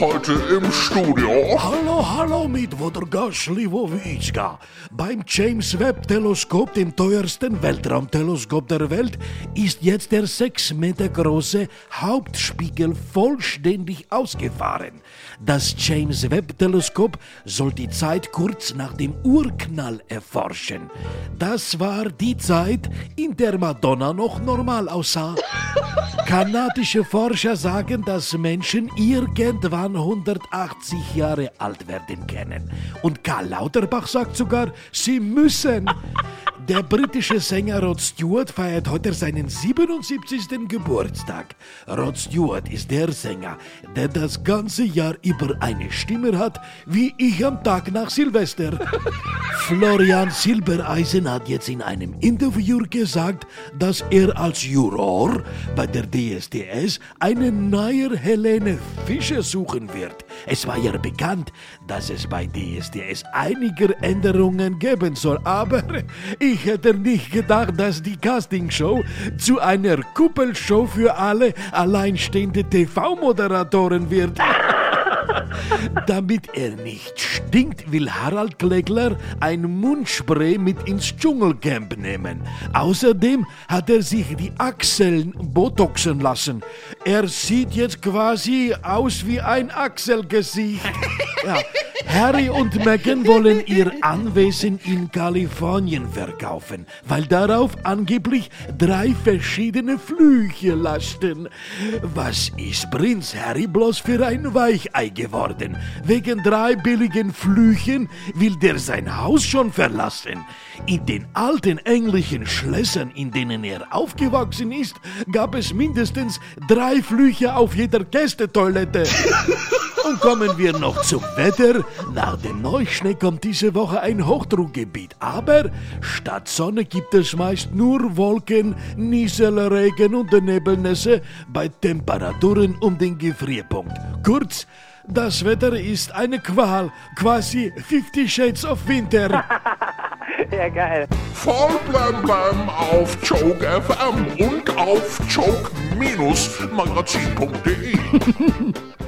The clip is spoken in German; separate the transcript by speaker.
Speaker 1: Heute im Studio.
Speaker 2: Hallo, hallo mit Wodorga Schliwowitschka. Beim James Webb Teleskop, dem teuersten Weltraumteleskop der Welt, ist jetzt der 6 Meter große Hauptspiegel vollständig ausgefahren. Das James Webb Teleskop soll die Zeit kurz nach dem Urknall erforschen. Das war die Zeit, in der Madonna noch normal aussah. Kanadische Forscher sagen, dass Menschen irgendwann 180 Jahre alt werden können. Und Karl Lauterbach sagt sogar, sie müssen. Der britische Sänger Rod Stewart feiert heute seinen 77. Geburtstag. Rod Stewart ist der Sänger, der das ganze Jahr über eine Stimme hat, wie ich am Tag nach Silvester. Florian Silbereisen hat jetzt in einem Interview gesagt, dass er als Juror bei der DSDS eine neue Helene Fischer suchen wird. Es war ja bekannt, dass es bei DSDS einige Änderungen geben soll, aber ich hätte nicht gedacht, dass die Castingshow zu einer Kuppelshow für alle alleinstehende TV-Moderatoren wird. Damit er nicht stinkt, will Harald Klegler ein Mundspray mit ins Dschungelcamp nehmen. Außerdem hat er sich die Achseln botoxen lassen. Er sieht jetzt quasi aus wie ein Achselgesicht. Ja. Harry und Meghan wollen ihr Anwesen in Kalifornien verkaufen, weil darauf angeblich drei verschiedene Flüche lasten. Was ist Prinz Harry bloß für ein Weichei geworden? Wegen drei billigen Flüchen will der sein Haus schon verlassen. In den alten englischen Schlössern, in denen er aufgewachsen ist, gab es mindestens drei Flüche auf jeder Gästetoilette. Und kommen wir noch zum Wetter. Nach dem Neuschnee kommt diese Woche ein Hochdruckgebiet. Aber statt Sonne gibt es meist nur Wolken, Nieselregen und Nebelnässe bei Temperaturen um den Gefrierpunkt. Kurz, das Wetter ist eine Qual, quasi 50 Shades of Winter.
Speaker 3: Ja, geil.
Speaker 1: Voll blem blem auf Joke FM und auf joke-magazin.de.